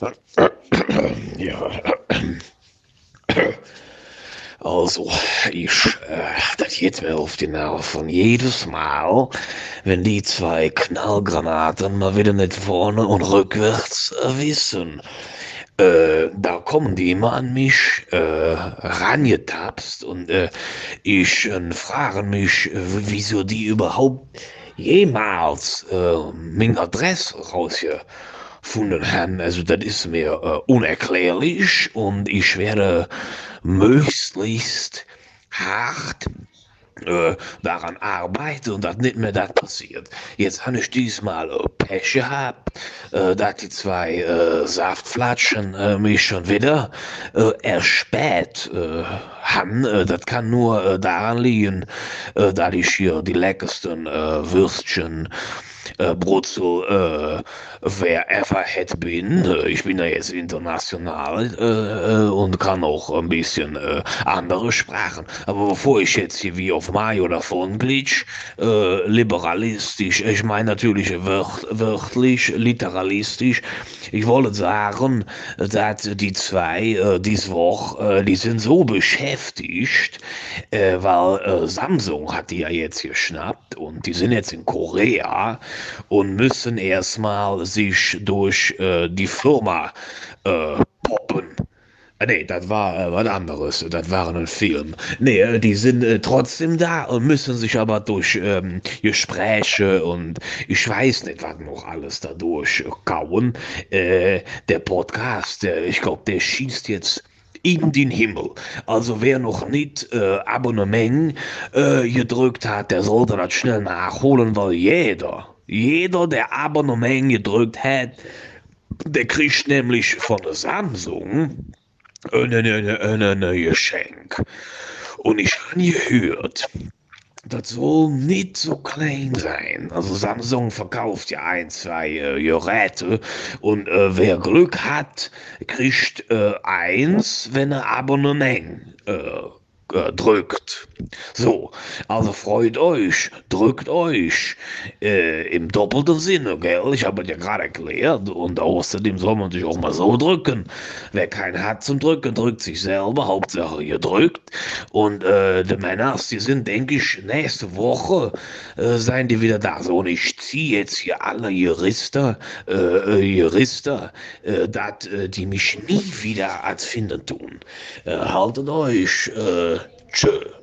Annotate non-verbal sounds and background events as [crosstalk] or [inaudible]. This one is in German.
[coughs] Ja. [coughs] Also, ich, äh, das geht mir auf die Nerven. Jedes Mal, wenn die zwei Knallgranaten mal wieder nicht vorne und rückwärts äh, wissen. Äh, da kommen die immer an mich äh, rangetapst und äh, ich äh, frage mich, äh, wieso die überhaupt jemals äh, meine Adresse rausgefunden haben. Also das ist mir äh, unerklärlich und ich werde möglichst hart äh, daran arbeiten und dass nicht mehr das passiert. Jetzt habe ich diesmal äh, Pech gehabt, äh, dass die zwei äh, Saftflatschen mich schon wieder äh, erspäht äh, haben. Das kann nur daran liegen, dass ich hier die leckersten Würstchen äh, wer ever hätte bin. Äh, ich bin ja jetzt international äh, äh, und kann auch ein bisschen äh, andere Sprachen. Aber bevor ich jetzt hier wie auf Mayo davon glitsch, äh, liberalistisch, ich meine natürlich wört, wörtlich, literalistisch, ich wollte sagen, dass die zwei äh, diese Woche, äh, die sind so beschäftigt, weil Samsung hat die ja jetzt geschnappt und die sind jetzt in Korea und müssen erstmal sich durch äh, die Firma äh, poppen. Äh, Nee, das war äh, was anderes. Das war ein Film. Nee, äh, die sind äh, trotzdem da und müssen sich aber durch ähm, Gespräche und ich weiß nicht, was noch alles dadurch kauen. Äh, der Podcast, der, ich glaube, der schießt jetzt in den Himmel. Also wer noch nicht äh, Abonnement äh, gedrückt hat, der sollte das schnell nachholen, weil jeder, jeder, der Abonnement gedrückt hat, der kriegt nämlich von der Samsung ein ein- Geschenk. Und ich habe gehört, das soll nicht so klein sein. Also Samsung verkauft ja ein, zwei äh, Geräte und äh, wer Glück hat, kriegt äh, eins, wenn er Abonnement äh, äh, drückt. So, also freut euch, drückt euch äh, im doppelten Sinne, gell? Ich habe ja gerade erklärt und außerdem soll man sich auch mal so drücken. Wer keinen hat zum Drücken, drückt sich selber, Hauptsache ihr drückt. Und äh, die Männer, die sind, denke ich, nächste Woche äh, seien die wieder da. So, und ich ziehe jetzt hier alle Juristen, äh, äh, Juristen, äh, dass äh, die mich nie wieder als finden tun. Äh, haltet euch, äh, 者